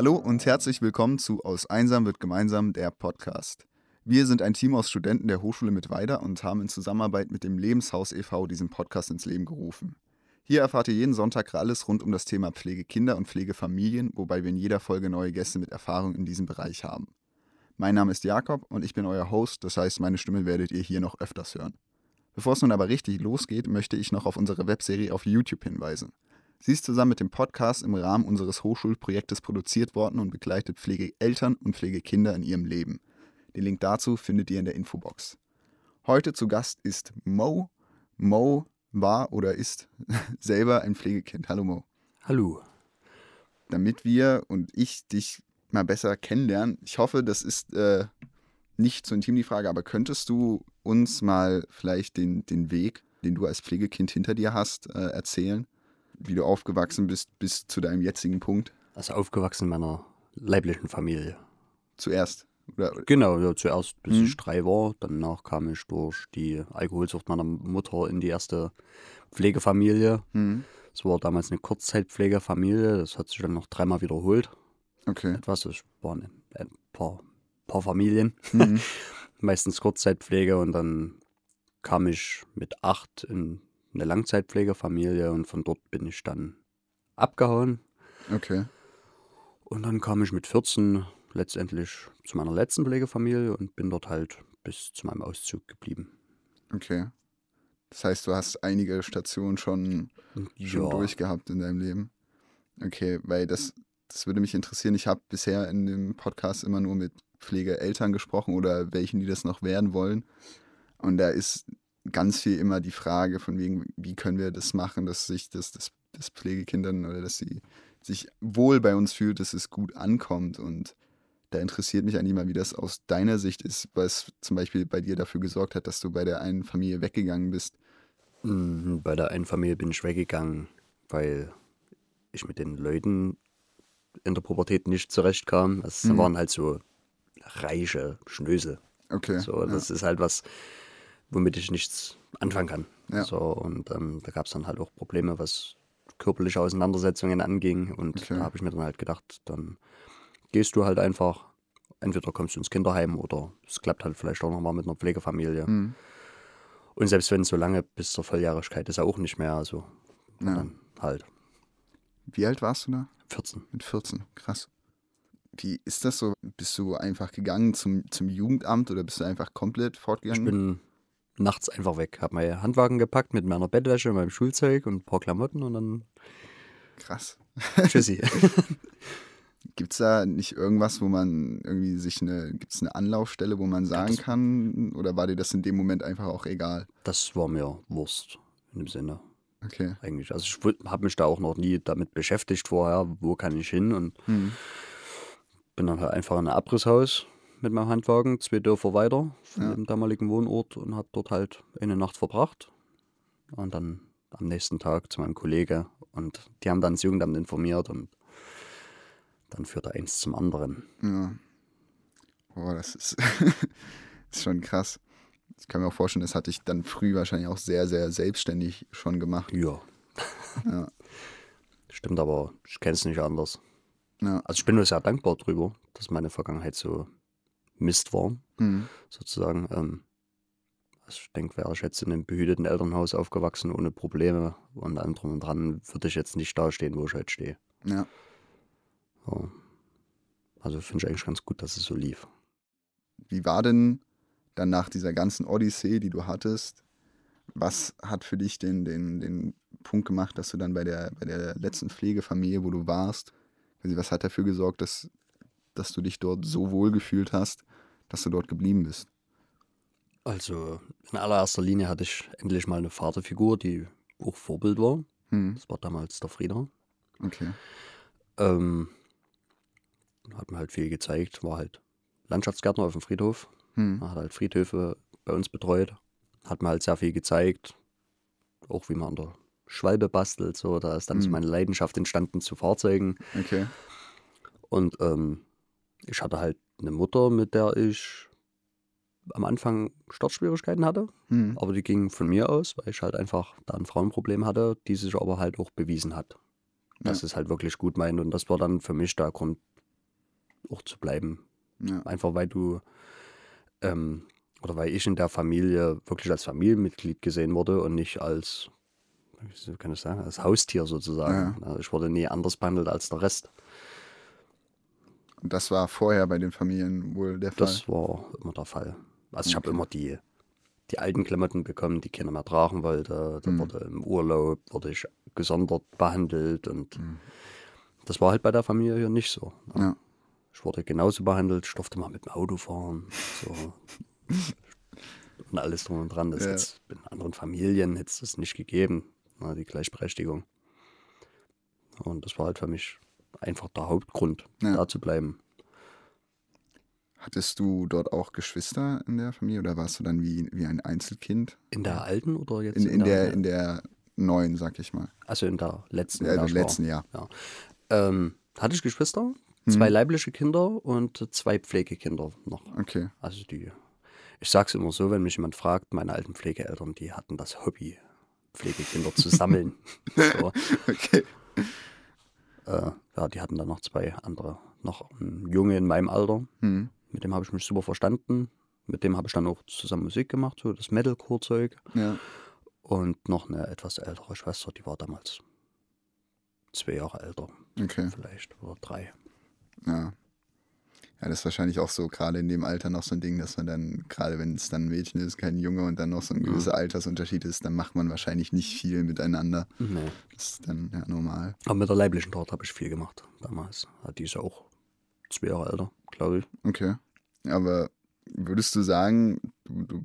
Hallo und herzlich willkommen zu Aus Einsam wird gemeinsam, der Podcast. Wir sind ein Team aus Studenten der Hochschule Mittweida und haben in Zusammenarbeit mit dem Lebenshaus e.V. diesen Podcast ins Leben gerufen. Hier erfahrt ihr jeden Sonntag alles rund um das Thema Pflegekinder und Pflegefamilien, wobei wir in jeder Folge neue Gäste mit Erfahrung in diesem Bereich haben. Mein Name ist Jakob und ich bin euer Host, das heißt, meine Stimme werdet ihr hier noch öfters hören. Bevor es nun aber richtig losgeht, möchte ich noch auf unsere Webserie auf YouTube hinweisen. Sie ist zusammen mit dem Podcast im Rahmen unseres Hochschulprojektes produziert worden und begleitet Pflegeeltern und Pflegekinder in ihrem Leben. Den Link dazu findet ihr in der Infobox. Heute zu Gast ist Mo. Mo war oder ist selber ein Pflegekind. Hallo Mo. Hallo. Damit wir und ich dich mal besser kennenlernen, ich hoffe, das ist äh, nicht so intim die Frage, aber könntest du uns mal vielleicht den, den Weg, den du als Pflegekind hinter dir hast, äh, erzählen? Wie du aufgewachsen bist bis zu deinem jetzigen Punkt? Also aufgewachsen in meiner leiblichen Familie. Zuerst? Oder? Genau, ja, zuerst bis mhm. ich drei war. Danach kam ich durch die Alkoholsucht meiner Mutter in die erste Pflegefamilie. Mhm. Es war damals eine Kurzzeitpflegefamilie. Das hat sich dann noch dreimal wiederholt. Okay. Etwas, es waren ein paar, paar Familien. Mhm. Meistens Kurzzeitpflege und dann kam ich mit acht in eine Langzeitpflegefamilie und von dort bin ich dann abgehauen. Okay. Und dann kam ich mit 14 letztendlich zu meiner letzten Pflegefamilie und bin dort halt bis zu meinem Auszug geblieben. Okay. Das heißt, du hast einige Stationen schon, ja. schon durchgehabt in deinem Leben. Okay, weil das, das würde mich interessieren. Ich habe bisher in dem Podcast immer nur mit Pflegeeltern gesprochen oder welchen, die das noch werden wollen. Und da ist ganz viel immer die Frage von wegen, wie können wir das machen, dass sich das, das, das Pflegekindern oder dass sie sich wohl bei uns fühlt, dass es gut ankommt. Und da interessiert mich eigentlich mal, wie das aus deiner Sicht ist, was zum Beispiel bei dir dafür gesorgt hat, dass du bei der einen Familie weggegangen bist. Mhm, bei der einen Familie bin ich weggegangen, weil ich mit den Leuten in der Pubertät nicht zurechtkam. Es mhm. waren halt so reiche Schnösel. Okay. So, das ja. ist halt was, womit ich nichts anfangen kann. Ja. So, und ähm, da gab es dann halt auch Probleme, was körperliche Auseinandersetzungen anging. Und okay. da habe ich mir dann halt gedacht, dann gehst du halt einfach, entweder kommst du ins Kinderheim oder es klappt halt vielleicht auch nochmal mit einer Pflegefamilie. Mhm. Und selbst wenn es so lange bis zur Volljährigkeit ist, ja auch nicht mehr. Also ja. dann halt. Wie alt warst du da? 14. Mit 14, krass. Wie ist das so? Bist du einfach gegangen zum, zum Jugendamt oder bist du einfach komplett fortgegangen? Ich bin nachts einfach weg. Hab meinen Handwagen gepackt mit meiner Bettwäsche, meinem Schulzeug und ein paar Klamotten und dann. Krass. Tschüssi. Gibt es da nicht irgendwas, wo man irgendwie sich eine, gibt es eine Anlaufstelle, wo man sagen das, kann, oder war dir das in dem Moment einfach auch egal? Das war mir Wurst in dem Sinne. Okay. Eigentlich. Also ich habe mich da auch noch nie damit beschäftigt vorher, wo kann ich hin und hm. bin dann halt einfach in ein Abrisshaus mit meinem Handwagen zwei Dörfer weiter von ja. dem damaligen Wohnort und habe dort halt eine Nacht verbracht. Und dann am nächsten Tag zu meinem Kollege und die haben dann das Jugendamt informiert und dann führte eins zum anderen. Ja. Boah, das ist, ist schon krass. Ich kann mir auch vorstellen, das hatte ich dann früh wahrscheinlich auch sehr, sehr selbstständig schon gemacht. Ja. ja. Stimmt, aber ich kenne es nicht anders. Ja. Also ich bin nur sehr dankbar drüber, dass meine Vergangenheit so Mist war, mhm. sozusagen. Ähm, also ich denke, wäre ich jetzt in einem behüteten Elternhaus aufgewachsen, ohne Probleme und allem drum und dran, würde ich jetzt nicht da stehen, wo ich heute stehe. Ja. ja. Also finde ich eigentlich ganz gut, dass es so lief. Wie war denn dann nach dieser ganzen Odyssee, die du hattest, was hat für dich den, den, den Punkt gemacht, dass du dann bei der, bei der letzten Pflegefamilie, wo du warst, was hat dafür gesorgt, dass, dass du dich dort so wohl gefühlt hast, dass du dort geblieben bist? Also in allererster Linie hatte ich endlich mal eine Vaterfigur, die auch Vorbild war. Hm. Das war damals der Frieder. Okay. Ähm, hat mir halt viel gezeigt, war halt Landschaftsgärtner auf dem Friedhof. Hm. Hat halt Friedhöfe bei uns betreut. Hat mir halt sehr viel gezeigt, auch wie man an der Schwalbe bastelt. So, da ist dann hm. so meine Leidenschaft entstanden zu Fahrzeugen. Okay. Und ähm, ich hatte halt eine Mutter, mit der ich am Anfang Startschwierigkeiten hatte, mhm. aber die gingen von mir aus, weil ich halt einfach da ein Frauenproblem hatte, die sich aber halt auch bewiesen hat, dass ja. es halt wirklich gut meint. Und das war dann für mich der Grund, auch zu bleiben. Ja. Einfach weil du, ähm, oder weil ich in der Familie wirklich als Familienmitglied gesehen wurde und nicht als, wie kann ich sagen, als Haustier sozusagen. Ja. Also ich wurde nie anders behandelt als der Rest. Und das war vorher bei den Familien wohl der Fall? Das war immer der Fall. Also ich habe immer die, die alten Klamotten bekommen, die keiner mehr tragen wollte. Da mhm. wurde im Urlaub wurde ich gesondert behandelt und mhm. das war halt bei der Familie hier nicht so. Ne? Ja. Ich wurde genauso behandelt, ich durfte mal mit dem Auto fahren. So. und alles drum und dran. Das ja. jetzt in anderen Familien hätte es das nicht gegeben, ne, die Gleichberechtigung. Und das war halt für mich einfach der Hauptgrund, ja. da zu bleiben. Hattest du dort auch Geschwister in der Familie oder warst du dann wie, wie ein Einzelkind? In der alten oder jetzt? In, in, in der, der, in der neuen, sag ich mal. Also in der letzten. Ja, im letzten Jahr. Ja. Ähm, hatte ich Geschwister, zwei hm. leibliche Kinder und zwei Pflegekinder noch. Okay. Also die, ich sag's immer so, wenn mich jemand fragt, meine alten Pflegeeltern, die hatten das Hobby, Pflegekinder zu sammeln. so. Okay. Äh, ja, die hatten dann noch zwei andere. Noch ein Junge in meinem Alter. Hm. Mit dem habe ich mich super verstanden. Mit dem habe ich dann auch zusammen Musik gemacht, so das Metalcore-Zeug. Ja. Und noch eine etwas ältere Schwester, die war damals zwei Jahre älter. Okay. Vielleicht oder drei. Ja. Ja, das ist wahrscheinlich auch so gerade in dem Alter noch so ein Ding, dass man dann, gerade wenn es dann ein Mädchen ist, kein Junge und dann noch so ein gewisser Altersunterschied ist, dann macht man wahrscheinlich nicht viel miteinander. Nee. Das ist dann ja normal. Aber mit der leiblichen Tochter habe ich viel gemacht damals. Die ist auch zwei Jahre älter, glaube ich. Okay. Aber würdest du sagen, du, du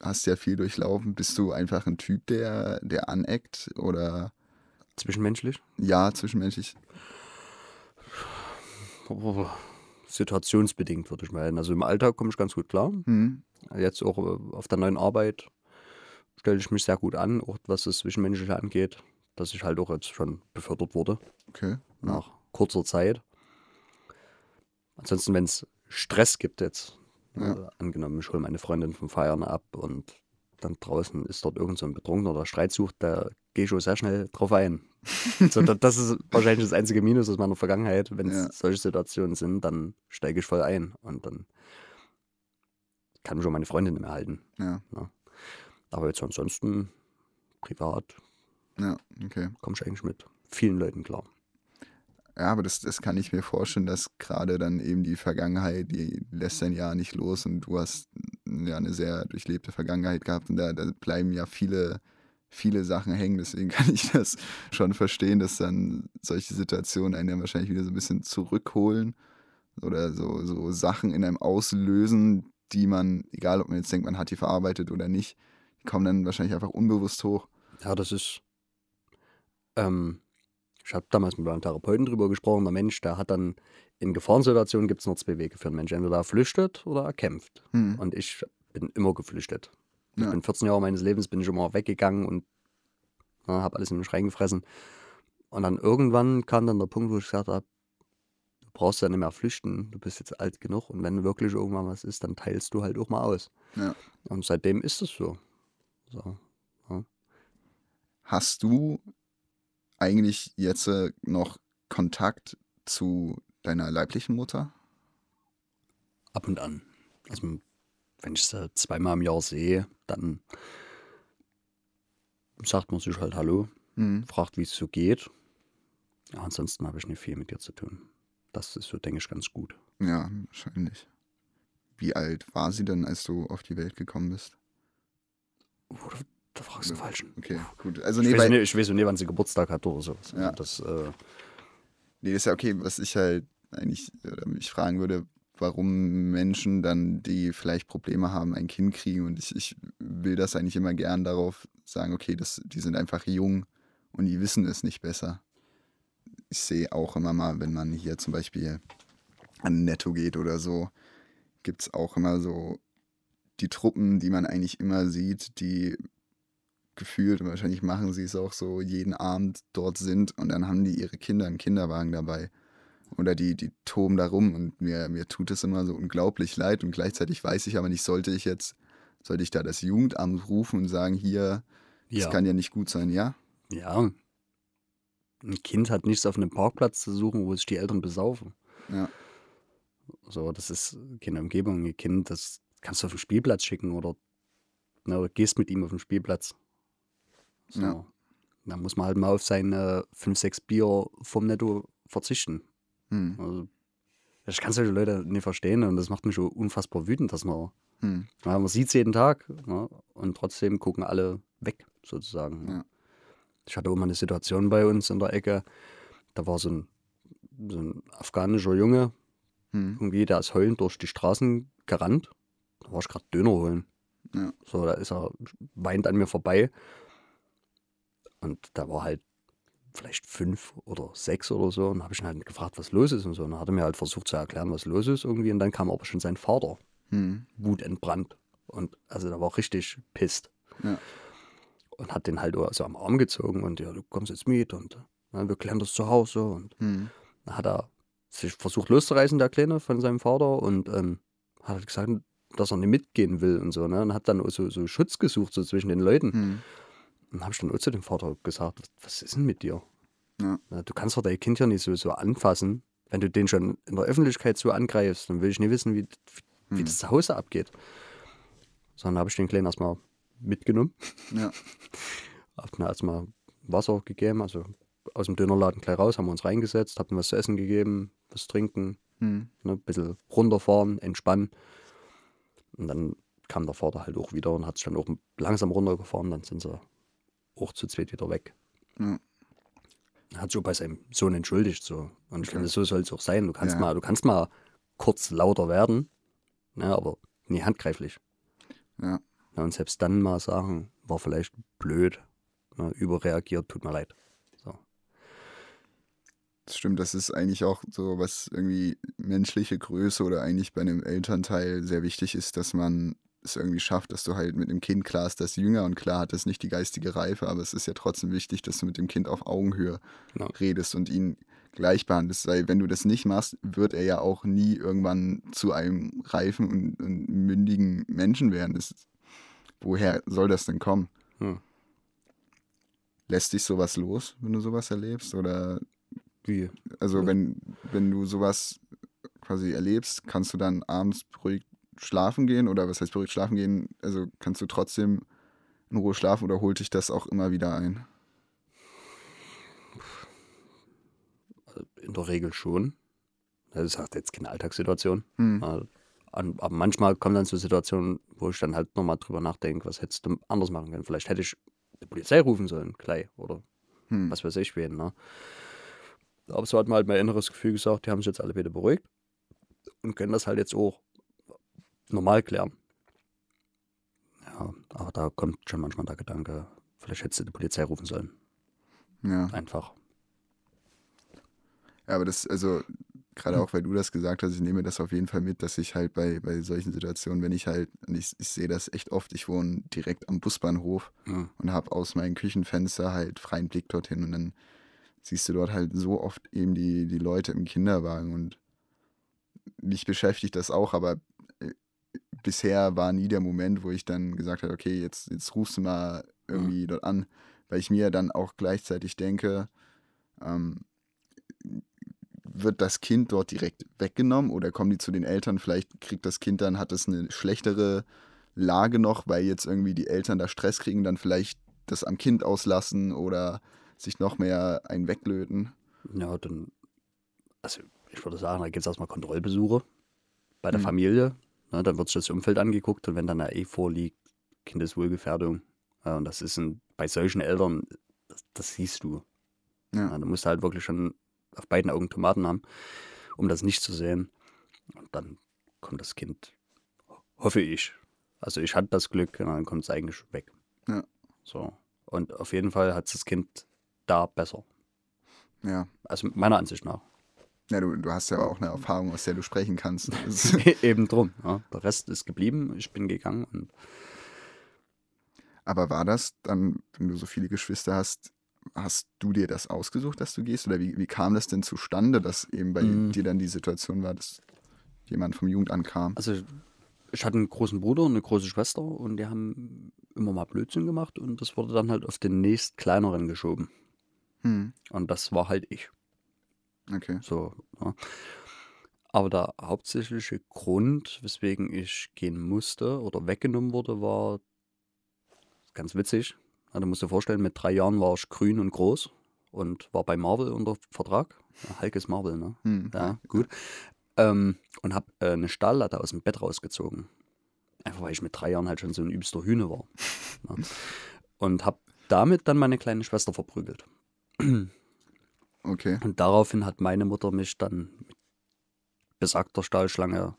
hast ja viel durchlaufen, bist du einfach ein Typ, der, der aneckt oder? Zwischenmenschlich? Ja, zwischenmenschlich. Situationsbedingt, würde ich meinen. Also im Alltag komme ich ganz gut klar. Mhm. Jetzt auch äh, auf der neuen Arbeit stelle ich mich sehr gut an, auch was das Zwischenmenschliche angeht, dass ich halt auch jetzt schon befördert wurde. Okay. Nach kurzer Zeit. Ansonsten, wenn es Stress gibt jetzt, ja. äh, angenommen, ich hole meine Freundin vom Feiern ab und dann draußen ist dort irgend so ein Betrunkener oder Streit sucht, da gehe ich schon sehr schnell drauf ein. so, das ist wahrscheinlich das einzige Minus aus meiner Vergangenheit. Wenn es ja. solche Situationen sind, dann steige ich voll ein und dann kann mich schon meine Freundin nicht mehr halten. Ja. ja. Aber jetzt ansonsten privat ja, okay. komme ich eigentlich mit vielen Leuten klar. Ja, aber das, das kann ich mir vorstellen, dass gerade dann eben die Vergangenheit, die lässt ein Jahr nicht los und du hast ja eine sehr durchlebte Vergangenheit gehabt und da, da bleiben ja viele, viele Sachen hängen. Deswegen kann ich das schon verstehen, dass dann solche Situationen einen ja wahrscheinlich wieder so ein bisschen zurückholen oder so, so Sachen in einem auslösen, die man, egal ob man jetzt denkt, man hat die verarbeitet oder nicht, die kommen dann wahrscheinlich einfach unbewusst hoch. Ja, das ist. Ähm, ich habe damals mit meinem Therapeuten drüber gesprochen. Der Mensch, der hat dann in Gefahrensituationen gibt es nur zwei Wege für einen Menschen. Entweder er flüchtet oder er kämpft. Mhm. Und ich bin immer geflüchtet. Ja. Ich bin 14 Jahre meines Lebens bin ich immer weggegangen und habe alles in mich reingefressen. Und dann irgendwann kam dann der Punkt, wo ich gesagt habe, du brauchst ja nicht mehr flüchten, du bist jetzt alt genug und wenn wirklich irgendwann was ist, dann teilst du halt auch mal aus. Ja. Und seitdem ist es so. so ja. Hast du eigentlich jetzt äh, noch Kontakt zu deiner leiblichen Mutter? Ab und an. Also, wenn ich sie zweimal im Jahr sehe, dann sagt man sich halt Hallo, mhm. fragt, wie es so geht. Ja, ansonsten habe ich nicht viel mit ihr zu tun. Das ist so, denke ich, ganz gut. Ja, wahrscheinlich. Wie alt war sie denn, als du auf die Welt gekommen bist? Da fragst du falsch. Okay, gut. Also, nee, ich, weiß nicht, ich weiß nicht, wann sie Geburtstag hat oder so. Ja. Das, äh, nee, das ist ja okay. Was ich halt eigentlich oder mich fragen würde, warum Menschen dann, die vielleicht Probleme haben, ein Kind kriegen. Und ich, ich will das eigentlich immer gern darauf sagen, okay, das, die sind einfach jung und die wissen es nicht besser. Ich sehe auch immer mal, wenn man hier zum Beispiel an Netto geht oder so, gibt es auch immer so die Truppen, die man eigentlich immer sieht, die gefühlt, und wahrscheinlich machen sie es auch so, jeden Abend dort sind und dann haben die ihre Kinder im Kinderwagen dabei. Oder die, die toben da rum und mir, mir tut es immer so unglaublich leid und gleichzeitig weiß ich aber nicht, sollte ich jetzt, sollte ich da das Jugendamt rufen und sagen, hier, ja. das kann ja nicht gut sein, ja? Ja. Ein Kind hat nichts auf einem Parkplatz zu suchen, wo sich die Eltern besaufen. Ja. So, das ist keine Umgebung. Ihr Kind, das kannst du auf den Spielplatz schicken oder, ne, oder gehst mit ihm auf den Spielplatz. So. Ja. Da muss man halt mal auf seine 5, 6 Bier vom Netto verzichten. Hm. Also, ich kann solche Leute nicht verstehen und das macht mich schon unfassbar wütend, dass man, hm. ja, man sieht es jeden Tag ne, und trotzdem gucken alle weg, sozusagen. Ja. Ich hatte auch mal eine Situation bei uns in der Ecke, da war so ein, so ein afghanischer Junge, hm. irgendwie, der ist heulend durch die Straßen gerannt. Da war ich gerade Döner holen. Ja. So, da ist er, weint an mir vorbei. Und da war halt vielleicht fünf oder sechs oder so. Und habe ich ihn halt gefragt, was los ist und so. Und dann hat er mir halt versucht zu erklären, was los ist irgendwie. Und dann kam aber schon sein Vater, hm. wutentbrannt. Und also da war richtig pisst. Ja. Und hat den halt so am Arm gezogen und ja, du kommst jetzt mit und ja, wir klären das zu Hause. Und hm. dann hat er sich versucht loszureißen, der Kleine, von seinem Vater. Und ähm, hat halt gesagt, dass er nicht mitgehen will und so. Ne? Und hat dann so, so Schutz gesucht, so zwischen den Leuten. Hm. Und habe ich dann auch zu dem Vater gesagt, was, was ist denn mit dir? Ja. Du kannst doch dein Kind ja nicht so, so anfassen. Wenn du den schon in der Öffentlichkeit so angreifst, dann will ich nicht wissen, wie, wie hm. das zu Hause abgeht. Sondern habe ich den Kleinen erstmal mitgenommen. Ja. hab dann erstmal Wasser gegeben, also aus dem Dönerladen gleich raus, haben wir uns reingesetzt, hab ihm was zu essen gegeben, was zu trinken, hm. ne, ein bisschen runterfahren, entspannen. Und dann kam der Vater halt auch wieder und hat sich dann auch langsam runtergefahren, dann sind sie auch zu zweit wieder weg. Ja. Hat sich auch bei seinem Sohn entschuldigt. So. Und ich okay. finde, so soll es auch sein. Du kannst, ja. mal, du kannst mal kurz lauter werden, ne, aber nie handgreiflich. Ja. ja. Und selbst dann mal sagen, war vielleicht blöd, ne, überreagiert, tut mir leid. So. Das stimmt, das ist eigentlich auch so, was irgendwie menschliche Größe oder eigentlich bei einem Elternteil sehr wichtig ist, dass man es irgendwie schafft, dass du halt mit dem Kind, klar ist das jünger und klar hat das nicht die geistige Reife, aber es ist ja trotzdem wichtig, dass du mit dem Kind auf Augenhöhe genau. redest und ihn gleich behandelst, weil wenn du das nicht machst, wird er ja auch nie irgendwann zu einem reifen und, und mündigen Menschen werden. Das, woher soll das denn kommen? Hm. Lässt dich sowas los, wenn du sowas erlebst? Oder wie? Also ja. wenn, wenn du sowas quasi erlebst, kannst du dann abends beruhigt schlafen gehen oder was heißt beruhigt schlafen gehen? Also kannst du trotzdem in Ruhe schlafen oder holt dich das auch immer wieder ein? In der Regel schon. Das ist halt jetzt keine Alltagssituation. Hm. Aber manchmal kommen dann so Situationen, wo ich dann halt nochmal drüber nachdenke, was hättest du anders machen können. Vielleicht hätte ich die Polizei rufen sollen, gleich, oder hm. was weiß ich wen. Ne? Aber so hat mir halt mein inneres Gefühl gesagt, die haben sich jetzt alle wieder beruhigt und können das halt jetzt auch normal klären. Ja, aber da kommt schon manchmal der Gedanke, vielleicht hättest du die Polizei rufen sollen. Ja. Einfach. Ja, aber das, also, gerade auch, weil du das gesagt hast, ich nehme das auf jeden Fall mit, dass ich halt bei, bei solchen Situationen, wenn ich halt, und ich, ich sehe das echt oft, ich wohne direkt am Busbahnhof mhm. und habe aus meinem Küchenfenster halt freien Blick dorthin und dann siehst du dort halt so oft eben die, die Leute im Kinderwagen und mich beschäftigt das auch, aber bisher war nie der Moment, wo ich dann gesagt habe, okay, jetzt, jetzt rufst du mal irgendwie mhm. dort an, weil ich mir dann auch gleichzeitig denke, ähm, wird das Kind dort direkt weggenommen oder kommen die zu den Eltern? Vielleicht kriegt das Kind dann, hat es eine schlechtere Lage noch, weil jetzt irgendwie die Eltern da Stress kriegen, dann vielleicht das am Kind auslassen oder sich noch mehr einen weglöten. Ja, dann, also ich würde sagen, da gibt es erstmal Kontrollbesuche bei der mhm. Familie. Ne, dann wird sich das Umfeld angeguckt und wenn dann eine E vorliegt, Kindeswohlgefährdung. Ja, und das ist ein, bei solchen Eltern, das, das siehst du. Ja. Ja, du musst halt wirklich schon auf beiden Augen Tomaten haben, um das nicht zu sehen. Und dann kommt das Kind, hoffe ich. Also ich hatte das Glück, und dann kommt es eigentlich weg. Ja. So. Und auf jeden Fall hat das Kind da besser. Ja. Also meiner Ansicht nach. Ja, du, du hast ja auch eine Erfahrung, aus der du sprechen kannst. Eben drum. Ja. Der Rest ist geblieben, ich bin gegangen. Und Aber war das dann, wenn du so viele Geschwister hast, hast du dir das ausgesucht, dass du gehst? Oder wie, wie kam das denn zustande, dass eben bei mhm. dir dann die Situation war, dass jemand vom Jugendamt kam? Also ich hatte einen großen Bruder und eine große Schwester und die haben immer mal Blödsinn gemacht und das wurde dann halt auf den nächst kleineren geschoben. Hm. Und das war halt ich. Okay. So, ja. Aber der hauptsächliche Grund, weswegen ich gehen musste oder weggenommen wurde, war ganz witzig. Also, du musst dir vorstellen, mit drei Jahren war ich grün und groß und war bei Marvel unter Vertrag. Ja, Hulk ist Marvel, ne? Hm. Ja, gut. Ähm, und habe äh, eine Stahllatte aus dem Bett rausgezogen. Einfach weil ich mit drei Jahren halt schon so ein übster Hühne war. ne? Und habe damit dann meine kleine Schwester verprügelt. Okay. Und daraufhin hat meine Mutter mich dann mit besagter Stahlschlange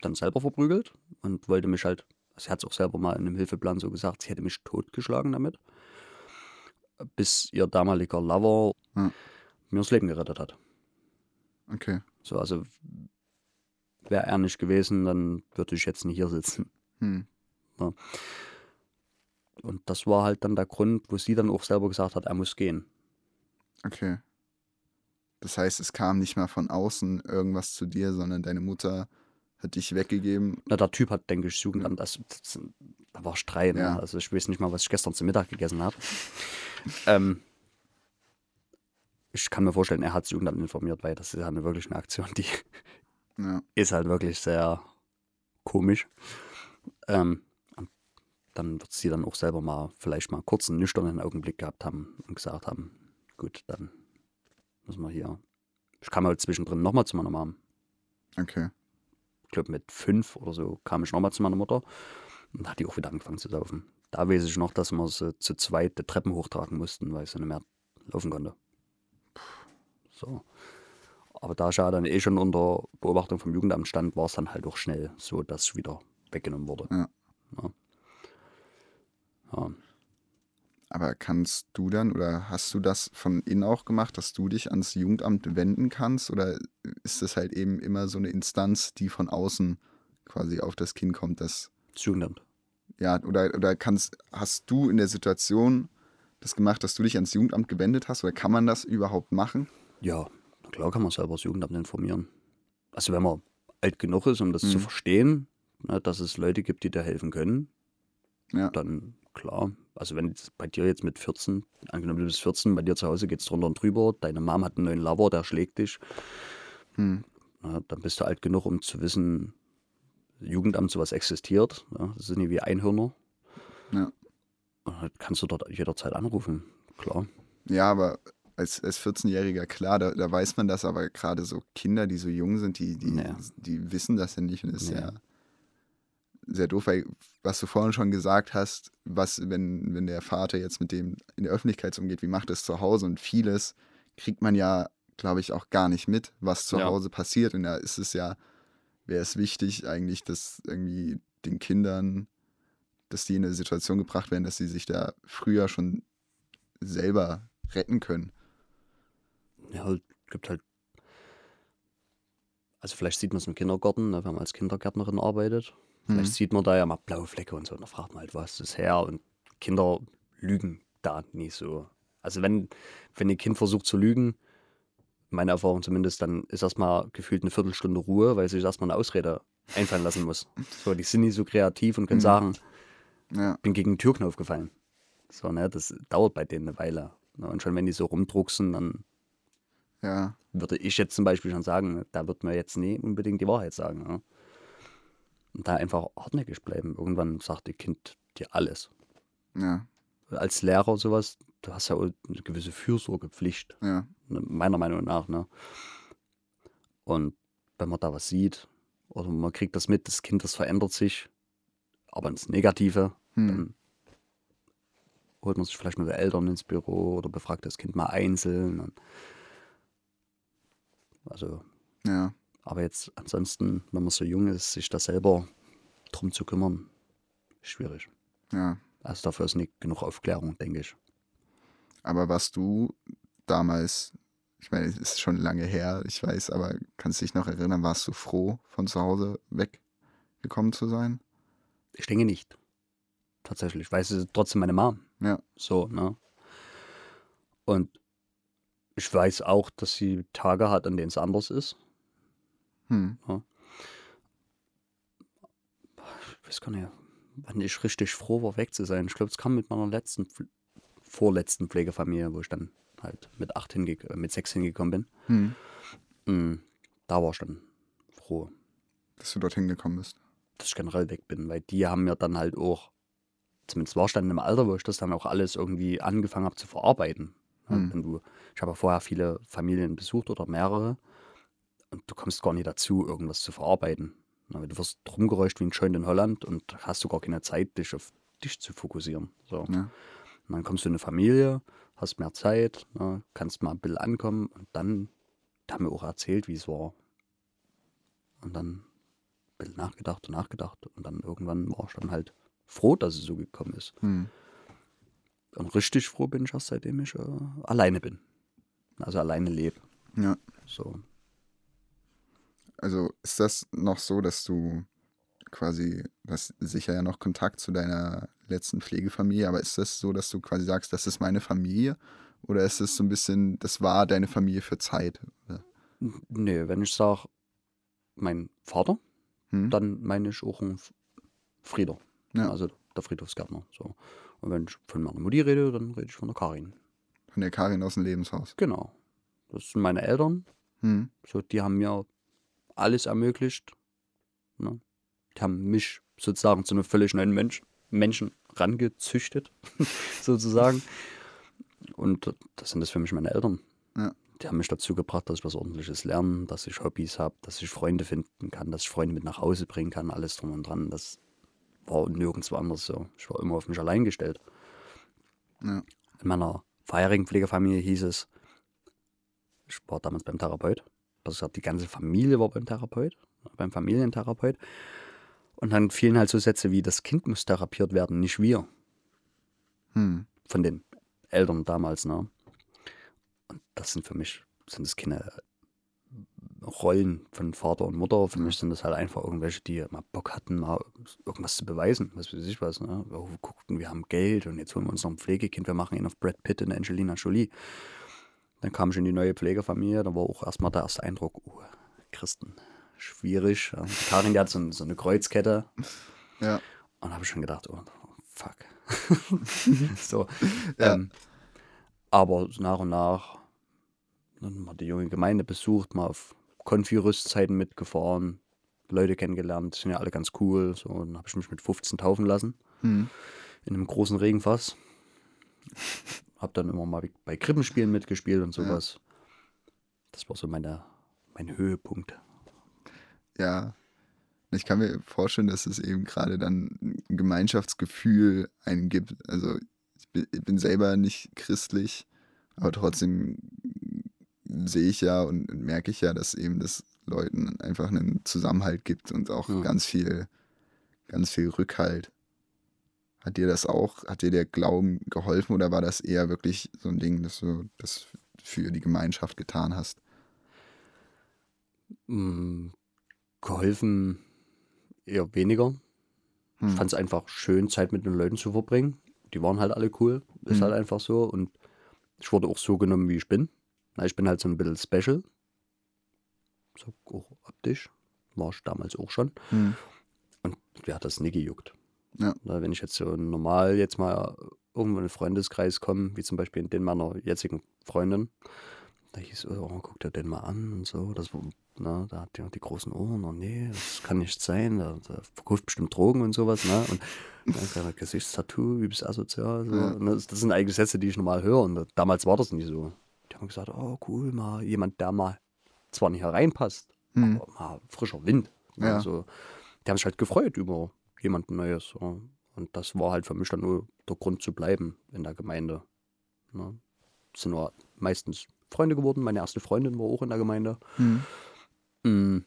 dann selber verprügelt und wollte mich halt, sie hat es auch selber mal in einem Hilfeplan so gesagt, sie hätte mich totgeschlagen damit, bis ihr damaliger Lover Hm. mir das Leben gerettet hat. Okay. So, also wäre er nicht gewesen, dann würde ich jetzt nicht hier sitzen. Hm. Und das war halt dann der Grund, wo sie dann auch selber gesagt hat, er muss gehen. Okay. Das heißt, es kam nicht mal von außen irgendwas zu dir, sondern deine Mutter hat dich weggegeben. Na, der Typ hat, denke ich, Jugendamt, das, das, da war ich drei, ne? Ja. also ich weiß nicht mal, was ich gestern zum Mittag gegessen habe. ähm, ich kann mir vorstellen, er hat das Jugendamt informiert, weil das ist ja eine, wirklich eine Aktion, die Ja. ist halt wirklich sehr komisch. Ähm, dann wird sie dann auch selber mal vielleicht mal kurz einen nüchternen Augenblick gehabt haben und gesagt haben, gut, dann müssen wir hier. Ich kam halt zwischendrin nochmal zu meiner Mom. Okay. Ich glaube mit fünf oder so kam ich nochmal zu meiner Mutter und hat die auch wieder angefangen zu saufen. Da weiß ich noch, dass wir so zu zweit die Treppen hochtragen mussten, weil sie nicht mehr laufen konnte. So. Aber da ich ja dann eh schon unter Beobachtung vom Jugendamt stand, war es dann halt auch schnell so, dass ich wieder weggenommen wurde. Ja. Ja. Ja. Aber kannst du dann oder hast du das von innen auch gemacht, dass du dich ans Jugendamt wenden kannst? Oder ist das halt eben immer so eine Instanz, die von außen quasi auf das Kind kommt, das Das Jugendamt. ja, oder, oder kannst, hast du in der Situation das gemacht, dass du dich ans Jugendamt gewendet hast? Oder kann man das überhaupt machen? Ja, klar kann man selber das Jugendamt informieren. Also wenn man alt genug ist, um das zu Mhm. verstehen, ne, dass es Leute gibt, die dir helfen können, Ja. dann klar. Also wenn bei dir jetzt mit 14, angenommen du bist 14, bei dir zu Hause geht es drunter und drüber, deine Mom hat einen neuen Lover, der schlägt dich, Hm. na, dann bist du alt genug, um zu wissen, Jugendamt sowas existiert. Ja, das sind nicht wie Einhörner. Ja. Und dann kannst du dort jederzeit anrufen, klar. Ja, aber als, als 14-Jähriger, klar, da, da weiß man das, aber gerade so Kinder, die so jung sind, die, die, Naja. die wissen das ja nicht und das ist Naja. ja sehr doof, weil was du vorhin schon gesagt hast, was, wenn, wenn der Vater jetzt mit dem in der Öffentlichkeit umgeht, wie macht es zu Hause und vieles kriegt man ja, glaube ich, auch gar nicht mit, was zu Ja. Hause passiert und da ist es ja, wäre es wichtig eigentlich, dass irgendwie den Kindern, dass die in eine Situation gebracht werden, dass sie sich da früher schon selber retten können. Ja, halt, gibt halt. Also vielleicht sieht man es im Kindergarten, ne, wenn man als Kindergärtnerin arbeitet. Vielleicht Mhm. sieht man da ja mal blaue Flecke und so. Und da fragt man halt, was ist das her? Und Kinder lügen da nicht so. Also wenn, wenn ein Kind versucht zu lügen, meine Erfahrung zumindest, dann ist erstmal gefühlt eine Viertelstunde Ruhe, weil sich erstmal eine Ausrede einfallen lassen muss. So, die sind nicht so kreativ und können Mhm. sagen, Ja, bin gegen den Türknopf gefallen. So, ne, das dauert bei denen eine Weile. Ne, und schon wenn die so rumdrucksen, dann ja, würde ich jetzt zum Beispiel schon sagen, da wird man jetzt nie unbedingt die Wahrheit sagen. Ne? Und da einfach hartnäckig bleiben. Irgendwann sagt das Kind dir alles. ja, Als Lehrer sowas, du hast ja eine gewisse Fürsorgepflicht, ja, ne, meiner Meinung nach. Ne? Und wenn man da was sieht oder man kriegt das mit, das Kind, das verändert sich, aber ins Negative, hm, dann holt man sich vielleicht mal die Eltern ins Büro oder befragt das Kind mal einzeln. Also ja, Aber jetzt ansonsten, wenn man so jung ist, sich da selber drum zu kümmern, schwierig. ja. Also dafür ist nicht genug Aufklärung, denke ich. Aber was du damals, ich meine, es ist schon lange her, ich weiß, aber kannst dich noch erinnern, warst du froh, von zu Hause weggekommen zu sein? Ich denke nicht. Tatsächlich, weil es ist trotzdem meine Mom. Ja. So, ne? Und ich weiß auch, dass sie Tage hat, an denen es anders ist. Hm, Ich weiß gar nicht, wann ich richtig froh war, weg zu sein. Ich glaube, es kam mit meiner letzten, vorletzten Pflegefamilie, wo ich dann halt mit acht hingek äh, mit sechs hingekommen bin. hm, Mm, Da war ich dann froh. Dass du dorthin gekommen bist. Dass ich generell weg bin, weil die haben mir dann halt auch, zumindest war ich dann im Alter, wo ich das dann auch alles irgendwie angefangen habe zu verarbeiten. Mhm. Wenn du, ich habe ja vorher viele Familien besucht oder mehrere kommst gar nicht dazu, irgendwas zu verarbeiten. Du wirst rumgeräuscht wie ein Joint in Holland und hast du gar keine Zeit, dich auf dich zu fokussieren. So. Ja. Und dann kommst du in eine Familie, hast mehr Zeit, ne, kannst mal ein bisschen ankommen und dann haben wir auch erzählt, wie es war. Und dann ein bisschen nachgedacht und nachgedacht und dann irgendwann war ich dann halt froh, dass es so gekommen ist. Hm. Und richtig froh bin ich erst seitdem ich äh, alleine bin. Also alleine lebe. Ja. So. Also ist das noch so, dass du quasi, du hast sicher ja noch Kontakt zu deiner letzten Pflegefamilie, aber ist das so, dass du quasi sagst, das ist meine Familie? Oder ist es so ein bisschen, das war deine Familie für Zeit? Oder? Nee, wenn ich sage, mein Vater, hm? dann meine ich auch einen Frieder. Ja. Also der Friedhofsgärtner. So. Und wenn ich von meiner Mutti rede, dann rede ich von der Karin. Von der Karin aus dem Lebenshaus. Genau. Das sind meine Eltern. Hm. So, die haben mir alles ermöglicht. Ne? Die haben mich sozusagen zu einem völlig neuen Mensch, Menschen rangezüchtet, sozusagen. Und das sind das für mich meine Eltern. Ja. Die haben mich dazu gebracht, dass ich was Ordentliches lerne, dass ich Hobbys habe, dass ich Freunde finden kann, dass ich Freunde mit nach Hause bringen kann, alles drum und dran. Das war nirgendwo anders so. Ich war immer auf mich allein gestellt. Ja. In meiner vorherigen Pflegefamilie hieß es, ich war damals beim Therapeut. Also die ganze Familie war beim Therapeut, beim Familientherapeut. Und dann fielen halt so Sätze wie, das Kind muss therapiert werden, nicht wir. Hm. Von den Eltern damals, ne? Und das sind für mich, sind das keine Rollen von Vater und Mutter. Für mich sind das halt einfach irgendwelche, die mal Bock hatten, mal irgendwas zu beweisen, was weiß ich was. Ne? Wir guckten, wir haben Geld und jetzt holen wir uns noch ein Pflegekind, wir machen ihn auf Brad Pitt und Angelina Jolie. Dann kam ich in die neue Pflegefamilie, da war auch erstmal der erste Eindruck, oh, Christen, schwierig. Karin, die hat so, so eine Kreuzkette. Ja. Und habe ich schon gedacht, oh, fuck. so. Ja. Ähm, aber nach und nach dann mal die junge Gemeinde besucht, mal auf Konfi-Rüstzeiten mitgefahren, Leute kennengelernt, sind ja alle ganz cool. So, dann habe ich mich mit 15 taufen lassen. Mhm. In einem großen Regenfass. Hab dann immer mal bei Krippenspielen mitgespielt und sowas. Ja. Das war so meine, mein Höhepunkt. Ja. Ich kann mir vorstellen, dass es eben gerade dann ein Gemeinschaftsgefühl einen gibt. Also ich bin, ich bin selber nicht christlich, aber trotzdem sehe ich ja und merke ich ja, dass eben das Leuten einfach einen Zusammenhalt gibt und auch ja. ganz viel, ganz viel Rückhalt. Hat dir das auch, hat dir der Glauben geholfen oder war das eher wirklich so ein Ding, dass du das für die Gemeinschaft getan hast? Mm, geholfen eher weniger. Hm. Ich fand es einfach schön, Zeit mit den Leuten zu verbringen. Die waren halt alle cool. Ist hm. halt einfach so. Und ich wurde auch so genommen, wie ich bin. Ich bin halt so ein bisschen special. So auch optisch. War ich damals auch schon. Hm. Und ja, das nie gejuckt. Ja. Na, wenn ich jetzt so normal jetzt mal irgendwo in einen Freundeskreis komme, wie zum Beispiel in den meiner jetzigen Freundin, da hieß, oh, guck dir den mal an und so. Das, na, da hat ja die großen Ohren. Oh nee, das kann nicht sein. Da, da verkauft bestimmt Drogen und sowas. Ne? Und dann Gesichtstattoo, wie bist du asozial. So. Ja. Das, das, sind eigentlich Sätze, die ich normal höre. Und damals war das nicht so. Die haben gesagt, oh cool, mal jemand, der mal zwar nicht hereinpasst, mhm. aber mal frischer Wind. Ja. Also, die haben sich halt gefreut über jemanden Neues. So. Und das war halt für mich dann nur der Grund zu bleiben in der Gemeinde. Ne? Sind nur meistens Freunde geworden. Meine erste Freundin war auch in der Gemeinde. Mhm. Mhm.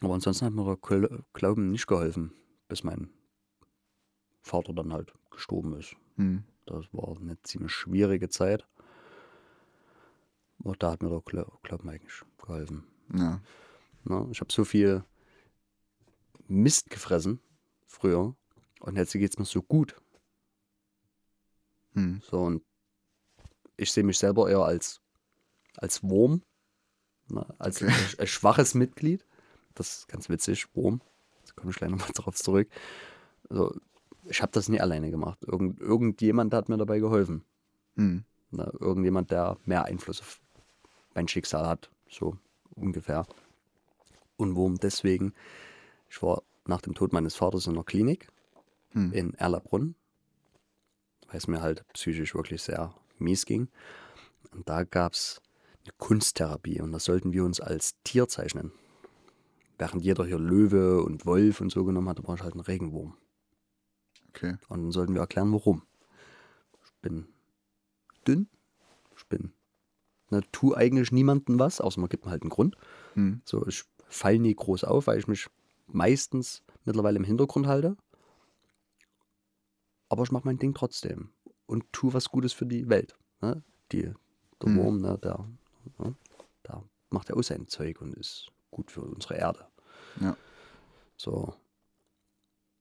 Aber ansonsten hat mir der Glauben nicht geholfen, bis mein Vater dann halt gestorben ist. Mhm. Das war eine ziemlich schwierige Zeit. Und da hat mir der Glauben eigentlich geholfen. Ja. Na, ich habe so viel Mist gefressen früher und jetzt geht es mir so gut. Hm. So, und ich sehe mich selber eher als, als Wurm, na, als okay. ein, ein, schwaches Mitglied. Das ist ganz witzig, Wurm. Da komme ich gleich nochmal drauf zurück. Also, ich habe das nie alleine gemacht. Irgend, irgendjemand hat mir dabei geholfen. Hm. Na, irgendjemand, der mehr Einfluss auf mein Schicksal hat. So ungefähr. Und Wurm deswegen, ich war nach dem Tod meines Vaters in der Klinik hm. in Erlabrunn, weil es mir halt psychisch wirklich sehr mies ging. Und da gab es eine Kunsttherapie und da sollten wir uns als Tier zeichnen. Während jeder hier Löwe und Wolf und so genommen hat, war ich halt ein Regenwurm. Okay. Und dann sollten wir erklären, warum. Ich bin dünn, ich bin, ne, tu eigentlich niemandem was, außer man gibt mir halt einen Grund. Hm. So, ich falle nie groß auf, weil ich mich meistens mittlerweile im Hintergrund halte. Aber ich mache mein Ding trotzdem und tue was Gutes für die Welt. Ne? Die, der hm. Wurm, ne, der, ne, der macht ja auch sein Zeug und ist gut für unsere Erde. Ja. So.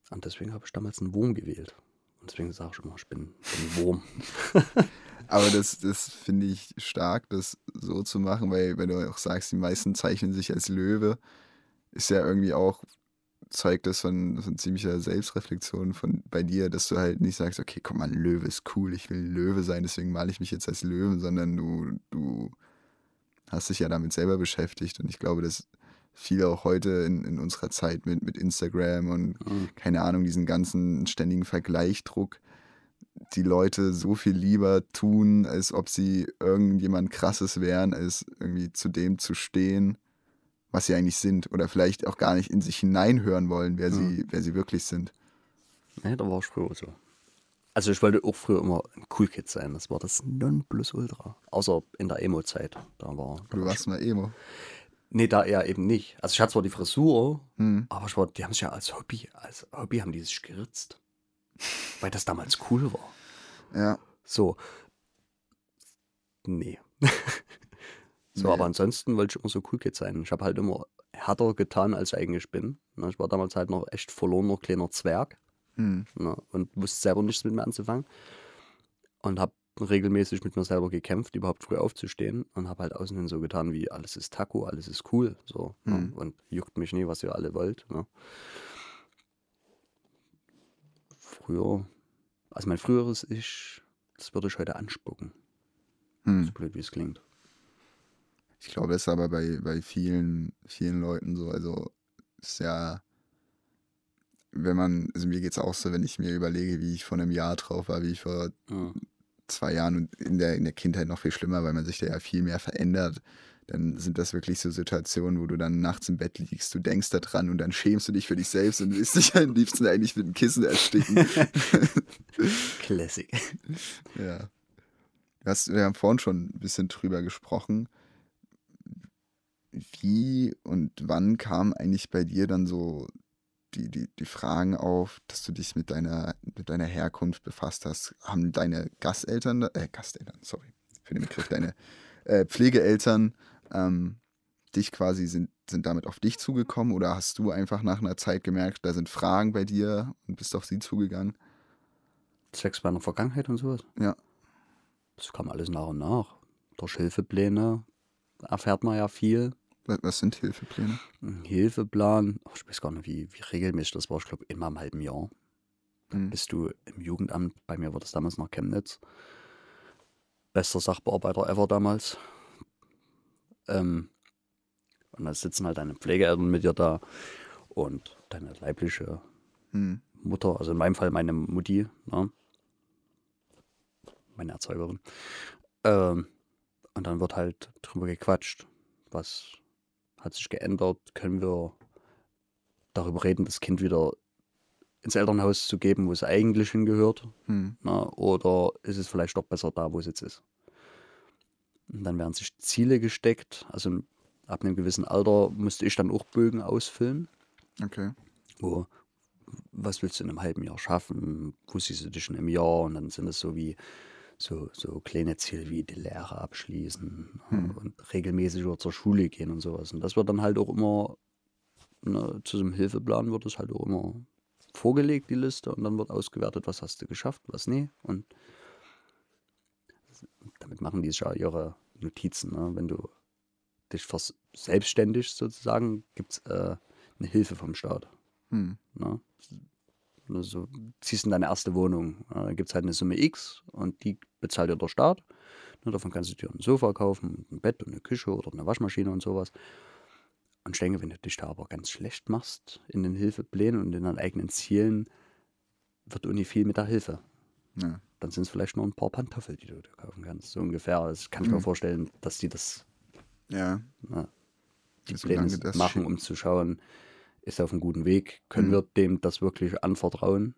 Und deswegen habe ich damals einen Wurm gewählt. Und deswegen sage ich immer, ich bin, bin ein Wurm. Aber das, das finde ich stark, das so zu machen, weil wenn du auch sagst, die meisten zeichnen sich als Löwe, ist ja irgendwie auch, zeigt das von, von ziemlicher Selbstreflexion von bei dir, dass du halt nicht sagst, okay, komm mal, ein Löwe ist cool, ich will Löwe sein, deswegen male ich mich jetzt als Löwe, sondern du, du hast dich ja damit selber beschäftigt und ich glaube, dass viele auch heute in, in unserer Zeit mit, mit Instagram und mhm. keine Ahnung, diesen ganzen ständigen Vergleichdruck, die Leute so viel lieber tun, als ob sie irgendjemand krasses wären, als irgendwie zu dem zu stehen, was sie eigentlich sind. Oder vielleicht auch gar nicht in sich hineinhören wollen, wer, mhm. sie, wer sie wirklich sind. Ja, da war ich früher so. Also ich wollte auch früher immer ein Cool Kid sein. Das war das Nonplusultra. Außer in der Emo-Zeit. Da war. Du warst mal Emo. Nee, da eher eben nicht. Also ich hatte zwar die Frisur, hm. aber ich war, die haben sich ja als Hobby, als Hobby haben die sich geritzt. Weil das damals cool war. Ja. So. Nee. so, nee. aber ansonsten wollte ich immer so cool Kid sein. Ich habe halt immer härter getan, als ich eigentlich bin. Ne, ich war damals halt noch echt verlorener kleiner Zwerg. Hm. Ne, und wusste selber nichts mit mir anzufangen. Und habe regelmäßig mit mir selber gekämpft, überhaupt früh aufzustehen und habe halt außen hin so getan wie alles ist Taco, alles ist cool, so mhm. und juckt mich nie, was ihr alle wollt. Ne? Früher, also mein früheres Ich, das würde ich heute anspucken. Mhm. So blöd wie es klingt. Ich glaube, das ist aber bei, bei vielen, vielen Leuten so, also ist ja wenn man, also mir geht es auch so, wenn ich mir überlege, wie ich vor einem Jahr drauf war, wie ich vor mhm zwei Jahren und in der, in der Kindheit noch viel schlimmer, weil man sich da ja viel mehr verändert. Dann sind das wirklich so Situationen, wo du dann nachts im Bett liegst, du denkst da dran und dann schämst du dich für dich selbst und willst dich am liebsten eigentlich mit dem Kissen ersticken. Classic. Ja. Wir haben vorhin schon ein bisschen drüber gesprochen. Wie und wann kam eigentlich bei dir dann so die, die, die Fragen auf, dass du dich mit deiner, mit deiner Herkunft befasst hast. Haben deine Gasteltern, äh, Gasteltern, sorry, für den Begriff, deine äh, Pflegeeltern ähm, dich quasi, sind, sind damit auf dich zugekommen oder hast du einfach nach einer Zeit gemerkt, da sind Fragen bei dir und bist auf sie zugegangen? Zwecks meiner Vergangenheit und sowas? Ja. Das kam alles nach und nach. Durch Hilfepläne erfährt man ja viel. Was sind Hilfepläne? Ein Hilfeplan, oh, ich weiß gar nicht, wie, wie regelmäßig das war, ich glaube immer im halben Jahr. Mhm. Bist du im Jugendamt, bei mir war das damals nach Chemnitz. Bester Sachbearbeiter ever damals. Ähm, und dann sitzen halt deine Pflegeeltern mit dir da und deine leibliche mhm. Mutter, also in meinem Fall meine Mutti, ne? meine Erzeugerin. Ähm, und dann wird halt drüber gequatscht, was hat sich geändert, können wir darüber reden, das Kind wieder ins Elternhaus zu geben, wo es eigentlich hingehört? Hm. Na, oder ist es vielleicht doch besser da, wo es jetzt ist? Und dann werden sich Ziele gesteckt. Also ab einem gewissen Alter musste ich dann auch Bögen ausfüllen. Okay. Wo, was willst du in einem halben Jahr schaffen? Wo siehst du dich in einem Jahr? Und dann sind es so wie, so, so kleine Ziele wie die Lehre abschließen hm. und regelmäßig zur Schule gehen und sowas. Und das wird dann halt auch immer, ne, zu so einem Hilfeplan wird es halt auch immer vorgelegt, die Liste, und dann wird ausgewertet, was hast du geschafft, was nee. Und damit machen die ja ihre Notizen. Ne? Wenn du dich selbstständig sozusagen, gibt es äh, eine Hilfe vom Staat. Hm. Ne? Also ziehst in deine erste Wohnung. Da gibt es halt eine Summe X und die bezahlt dir der Staat. davon kannst du dir ein Sofa kaufen, ein Bett und eine Küche oder eine Waschmaschine und sowas. Und ich denke, wenn du dich da aber ganz schlecht machst in den Hilfeplänen und in deinen eigenen Zielen, wird nicht viel mit der Hilfe. Ja. Dann sind es vielleicht nur ein paar Pantoffeln, die du da kaufen kannst. So ungefähr. Das kann ich mhm. mir vorstellen, dass die das ja. Na, die Pläne machen, um zu schauen, ist er auf einem guten Weg? Können mhm. wir dem das wirklich anvertrauen,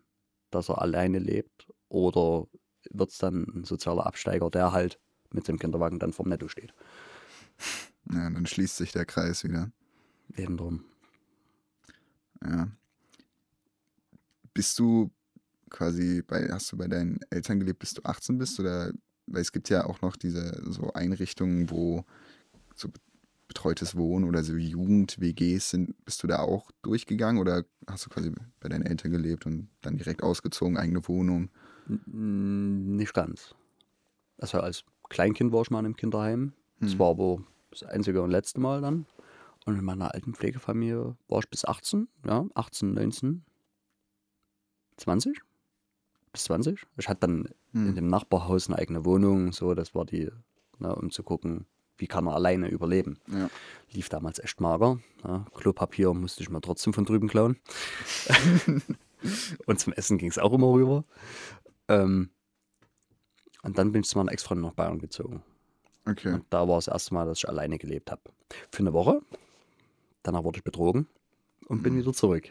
dass er alleine lebt? Oder wird es dann ein sozialer Absteiger, der halt mit dem Kinderwagen dann vorm Netto steht? Ja, dann schließt sich der Kreis wieder. Eben drum. Ja. Bist du quasi bei, hast du bei deinen Eltern gelebt, bis du 18 bist? Oder weil es gibt ja auch noch diese so Einrichtungen, wo so betreutes Wohnen oder so Jugend-WGs sind, bist du da auch durchgegangen oder hast du quasi bei deinen Eltern gelebt und dann direkt ausgezogen, eigene Wohnung? Nicht ganz. Also als Kleinkind war ich mal im Kinderheim. Das hm. war aber das einzige und letzte Mal dann. Und in meiner alten Pflegefamilie war ich bis 18, ja, 18, 19, 20, bis 20. Ich hatte dann hm. in dem Nachbarhaus eine eigene Wohnung, so, das war die, na, um zu gucken, wie kann er alleine überleben. Ja. Lief damals echt mager. Ja, Klopapier musste ich mir trotzdem von drüben klauen. und zum Essen ging es auch immer rüber. Ähm, und dann bin ich zu meiner Ex-Freundin nach Bayern gezogen. Okay. Und da war es das erste Mal, dass ich alleine gelebt habe. Für eine Woche. Danach wurde ich betrogen und mhm. bin wieder zurück.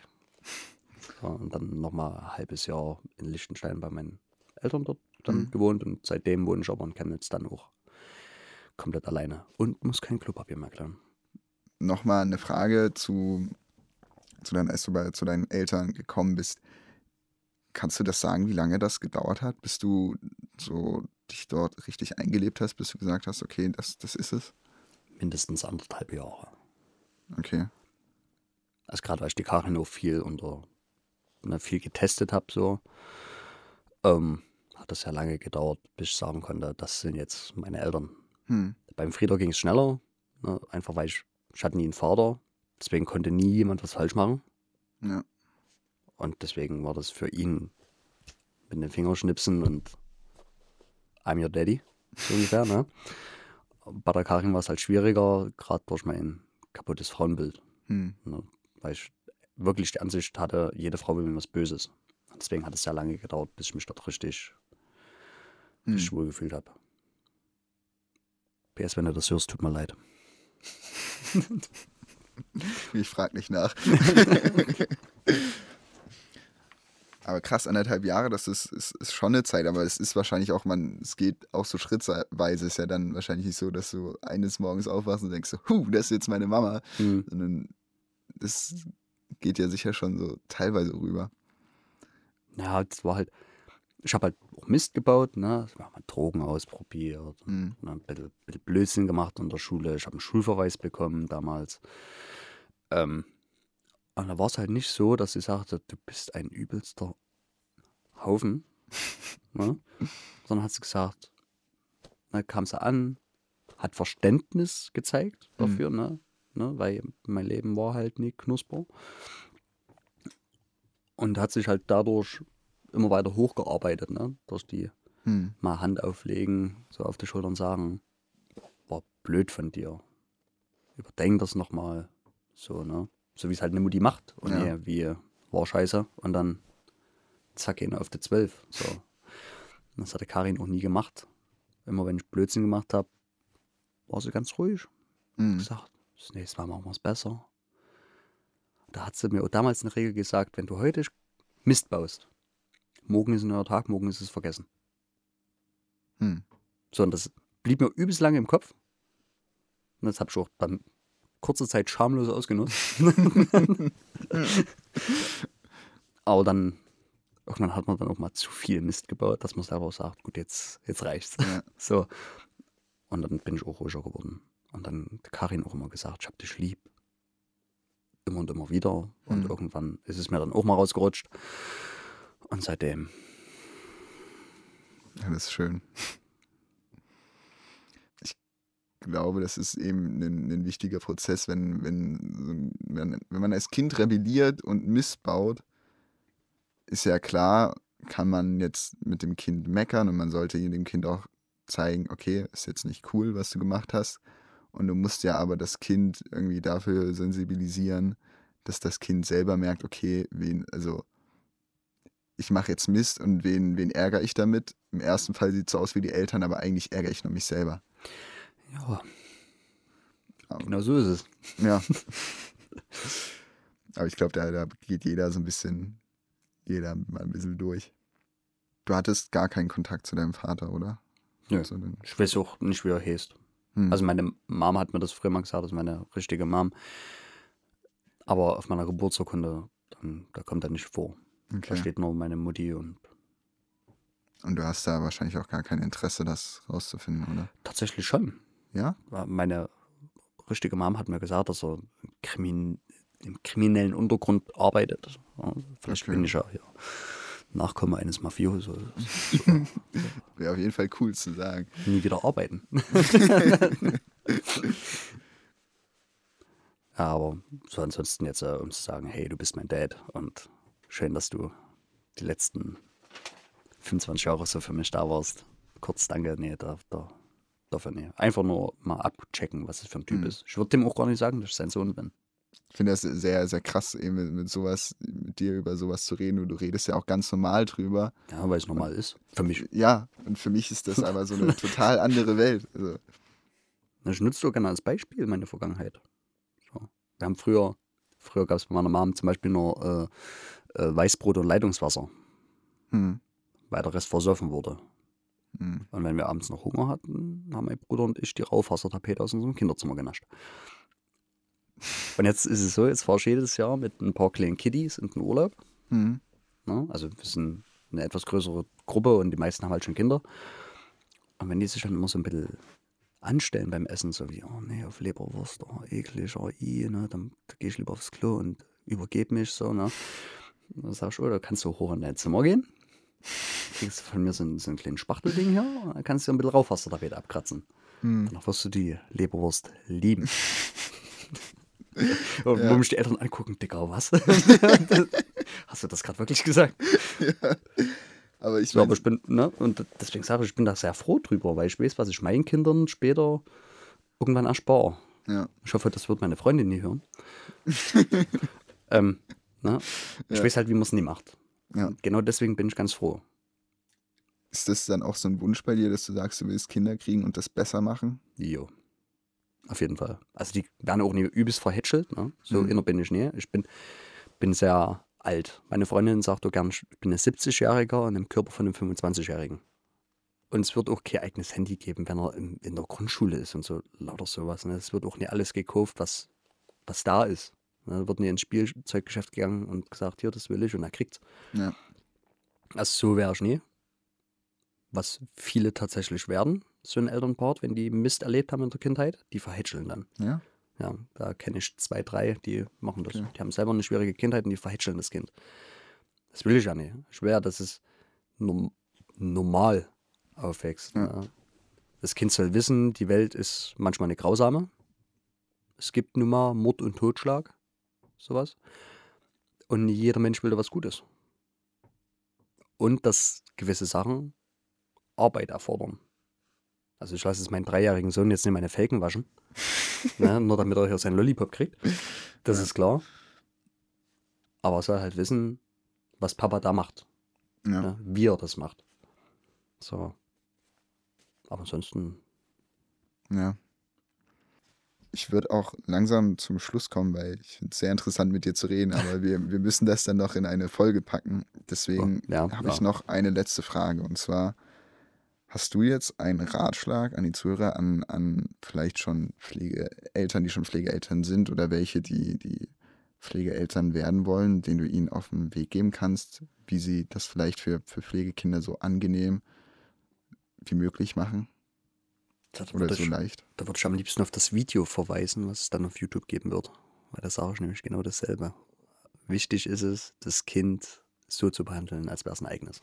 Ja, und dann nochmal ein halbes Jahr in Liechtenstein bei meinen Eltern dort dann mhm. gewohnt und seitdem wohne ich aber in Chemnitz dann auch komplett alleine und muss kein Klopapier mehr klauen. Nochmal eine Frage zu, zu deinen, als du bei, zu deinen Eltern gekommen bist. Kannst du das sagen, wie lange das gedauert hat, bis du so dich dort richtig eingelebt hast, bis du gesagt hast, okay, das, das ist es? Mindestens anderthalb Jahre. Okay. Also gerade weil ich die Karin auch viel unter ne, viel getestet habe, so, ähm, hat das ja lange gedauert, bis ich sagen konnte, das sind jetzt meine Eltern. Hm. Beim Frieder ging es schneller, ne, einfach weil ich, ich hatte nie einen Vater, deswegen konnte nie jemand was falsch machen. Ja. Und deswegen war das für ihn mit den Fingerschnipsen und I'm your daddy, so ungefähr. ne? Bei der Karin war es halt schwieriger, gerade durch mein kaputtes Frauenbild. Hm. Ne? Weil ich wirklich die Ansicht hatte, jede Frau will mir was Böses. Deswegen hat es sehr lange gedauert, bis ich mich dort richtig, hm. wohl gefühlt habe. PS, wenn du das hörst, tut mir leid. ich frage nicht nach. aber krass, anderthalb Jahre, das ist, ist, ist, schon eine Zeit, aber es ist wahrscheinlich auch, man, es geht auch so schrittweise, ist ja dann wahrscheinlich nicht so, dass du eines Morgens aufwachst und denkst so, huh, das ist jetzt meine Mama. Mhm. Sondern das geht ja sicher schon so teilweise rüber. Ja, das war halt, ich habe halt auch Mist gebaut, ne? Ich habe mal Drogen ausprobiert, mhm. ne? ein bisschen, bisschen, Blödsinn gemacht in der Schule. Ich habe einen Schulverweis bekommen damals. Ähm, und da war es halt nicht so, dass sie sagte, du bist ein übelster Haufen. ne? Sondern hat sie gesagt, da kam sie an, hat Verständnis gezeigt mhm. dafür, mhm. ne? ne? Weil mein Leben war halt nie knusper. Und hat sich halt dadurch immer weiter hochgearbeitet, ne? Durch die hm. mal Hand auflegen, so auf die Schultern sagen, war blöd von dir. Überdenk das nochmal. So, ne? So wie es halt eine Mutti macht. Und ja. nee, wie war scheiße. Und dann zack, ihn auf die Zwölf. So. Das hatte Karin auch nie gemacht. Immer wenn ich Blödsinn gemacht habe, war sie ganz ruhig. Mhm. gesagt, das nächste Mal machen wir es besser. Da hat sie mir auch damals eine Regel gesagt, wenn du heute Mist baust, morgen ist ein neuer Tag, morgen ist es vergessen. Hm. So, und das blieb mir übelst lange im Kopf. Und das habe ich auch dann kurze Zeit schamlos ausgenutzt. Aber dann, irgendwann hat man dann auch mal zu viel Mist gebaut, dass man selber auch sagt, gut, jetzt, jetzt reicht's. Ja. So. Und dann bin ich auch ruhiger geworden. Und dann hat Karin auch immer gesagt, ich hab dich lieb. Immer und immer wieder. Und mhm. irgendwann ist es mir dann auch mal rausgerutscht. Und seitdem. Ja, das ist schön. Ich glaube, das ist eben ein, ein wichtiger Prozess, wenn, wenn, wenn, wenn man als Kind rebelliert und missbaut, ist ja klar, kann man jetzt mit dem Kind meckern und man sollte dem Kind auch zeigen, okay, ist jetzt nicht cool, was du gemacht hast. Und du musst ja aber das Kind irgendwie dafür sensibilisieren, dass das Kind selber merkt, okay, wen, also ich mache jetzt Mist und wen, wen ärgere ich damit? Im ersten Fall sieht es so aus wie die Eltern, aber eigentlich ärgere ich nur mich selber. Ja. Aber, genau so ist es. Ja. aber ich glaube, da, da geht jeder so ein bisschen, jeder mal ein bisschen durch. Du hattest gar keinen Kontakt zu deinem Vater, oder? Nö. Also, ich weiß auch nicht, wie er heißt. Hm. Also meine Mom hat mir das früher mal gesagt, das ist meine richtige Mom. Aber auf meiner Geburtsurkunde, dann, da kommt er nicht vor. Okay. Da steht nur meine Mutti und. Und du hast da wahrscheinlich auch gar kein Interesse, das rauszufinden, oder? Tatsächlich schon. Ja? Meine richtige Mom hat mir gesagt, dass er Krimin im kriminellen Untergrund arbeitet. Ja, vielleicht okay. bin ich ja hier Nachkomme eines Mafiosos. So. Wäre auf jeden Fall cool zu sagen. Nie wieder arbeiten. ja, aber so ansonsten jetzt, äh, um zu sagen, hey, du bist mein Dad und schön, dass du die letzten 25 Jahre so für mich da warst. Kurz danke, nee, da, da, dafür nee. Einfach nur mal abchecken, was es für ein Typ mhm. ist. Ich würde dem auch gar nicht sagen, dass ich sein Sohn bin. Ich finde das sehr, sehr krass, eben mit, mit sowas, mit dir über sowas zu reden. Und du redest ja auch ganz normal drüber. Ja, weil es normal ist. Für mich. Ja, und für mich ist das aber so eine total andere Welt. Also. Ich nutze doch gerne als Beispiel meine Vergangenheit. So. Wir haben früher, früher gab es bei meiner Mom zum Beispiel nur äh, Weißbrot und Leitungswasser. Hm. Weil der Rest versoffen wurde. Hm. Und wenn wir abends noch Hunger hatten, haben mein Bruder und ich die Raufasertapete aus unserem Kinderzimmer genascht. Und jetzt ist es so, jetzt fahre ich jedes Jahr mit ein paar kleinen Kiddies in den Urlaub. Mhm. Ja, also wir sind eine etwas größere Gruppe und die meisten haben halt schon Kinder. Und wenn die sich dann immer so ein bisschen anstellen beim Essen, so wie, oh nee, auf Leberwurst, oh eklig, oh i, ne, dann, dann gehe ich lieber aufs Klo und übergebe mich so, ne. Dann sag ich, oh, da kannst du hoch in dein Zimmer gehen, kriegst von mir so ein, so ein kleines Spachtelding hier, dann kannst du ein bisschen Rauchwasser abkratzen. Mhm. Danach wirst du die Leberwurst lieben. Und ja. wo mich die Eltern angucken, Dicker, was? Hast du das gerade wirklich gesagt? Ja. Aber ich, so, aber ich bin, ne, und deswegen sage ich, ich bin da sehr froh drüber, weil ich weiß, was ich meinen Kindern später irgendwann erspare. Ja. Ich hoffe, das wird meine Freundin nie hören. ähm, ne? Ich ja. weiß halt, wie man es nie macht. Ja. Genau deswegen bin ich ganz froh. Ist das dann auch so ein Wunsch bei dir, dass du sagst, du willst Kinder kriegen und das besser machen? Jo. Auf jeden Fall. Also die werden auch nie übelst verhätschelt. Ne? So mhm. inner bin ich nie. Ich bin, bin sehr alt. Meine Freundin sagt doch gern, ich bin ein 70-Jähriger in dem Körper von einem 25-Jährigen. Und es wird auch kein eigenes Handy geben, wenn er in, in der Grundschule ist und so lauter sowas. Ne? Es wird auch nicht alles gekauft, was, was da ist. Ne? Da wird nie ins Spielzeuggeschäft gegangen und gesagt, hier, das will ich und er kriegt's. Ja. Also so wäre ich nie. Was viele tatsächlich werden, so ein Elternpart, wenn die Mist erlebt haben in der Kindheit, die verhätscheln dann. Ja. Ja, da kenne ich zwei, drei, die machen das. Okay. Die haben selber eine schwierige Kindheit und die verhätscheln das Kind. Das will ich ja nicht. Ich will ja, dass es normal aufwächst. Ja. Das Kind soll wissen, die Welt ist manchmal eine grausame. Es gibt nun mal Mord und Totschlag, sowas. Und jeder Mensch will da was Gutes. Und dass gewisse Sachen Arbeit erfordern. Also ich lasse es meinen dreijährigen Sohn jetzt nicht meine Felgen waschen. ne, nur damit er hier seinen Lollipop kriegt. Das ja. ist klar. Aber er soll halt wissen, was Papa da macht. Ja. Ne, wie er das macht. So. Aber ansonsten. Ja. Ich würde auch langsam zum Schluss kommen, weil ich finde es sehr interessant, mit dir zu reden, aber wir, wir müssen das dann noch in eine Folge packen. Deswegen ja, habe ich noch eine letzte Frage. Und zwar, Hast du jetzt einen Ratschlag an die Zuhörer, an, an vielleicht schon Pflegeeltern, die schon Pflegeeltern sind oder welche, die, die Pflegeeltern werden wollen, den du ihnen auf den Weg geben kannst, wie sie das vielleicht für, für Pflegekinder so angenehm wie möglich machen? Oder so ich, leicht? Da würde ich am liebsten auf das Video verweisen, was es dann auf YouTube geben wird. Weil da sage ich nämlich genau dasselbe. Wichtig ist es, das Kind so zu behandeln, als wäre es ein eigenes.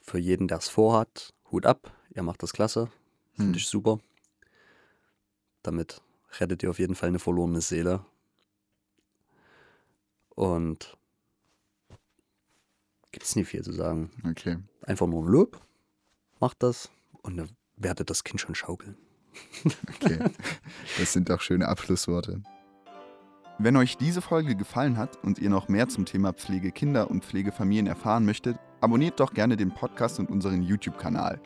Für jeden, der es vorhat, Hut ab, ihr macht das klasse. Finde hm. ich super. Damit rettet ihr auf jeden Fall eine verlorene Seele. Und gibt es nicht viel zu sagen. Okay. Einfach nur ein Lob. Macht das und dann werdet das Kind schon schaukeln. Okay, das sind doch schöne Abschlussworte. Wenn euch diese Folge gefallen hat und ihr noch mehr zum Thema Pflegekinder und Pflegefamilien erfahren möchtet, abonniert doch gerne den Podcast und unseren YouTube-Kanal.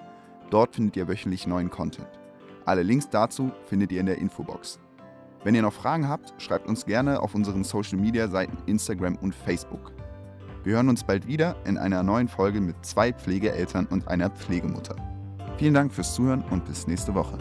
Dort findet ihr wöchentlich neuen Content. Alle Links dazu findet ihr in der Infobox. Wenn ihr noch Fragen habt, schreibt uns gerne auf unseren Social-Media-Seiten Instagram und Facebook. Wir hören uns bald wieder in einer neuen Folge mit zwei Pflegeeltern und einer Pflegemutter. Vielen Dank fürs Zuhören und bis nächste Woche.